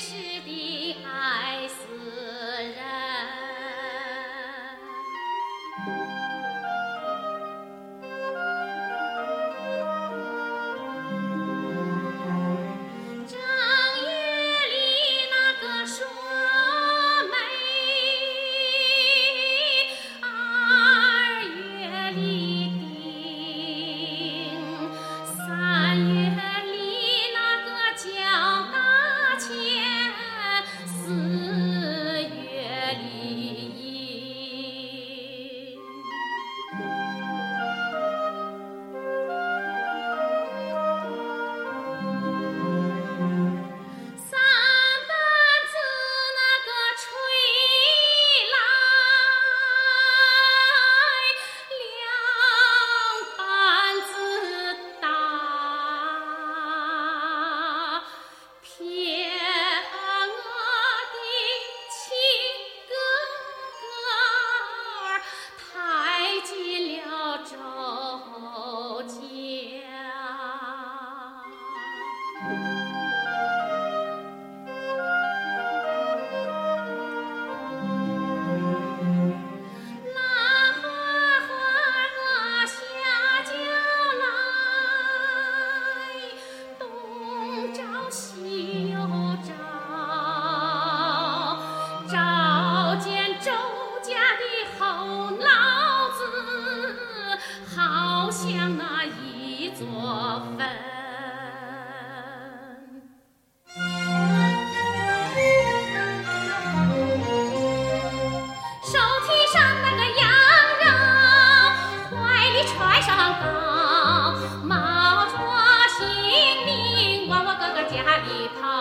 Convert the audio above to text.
是的家里头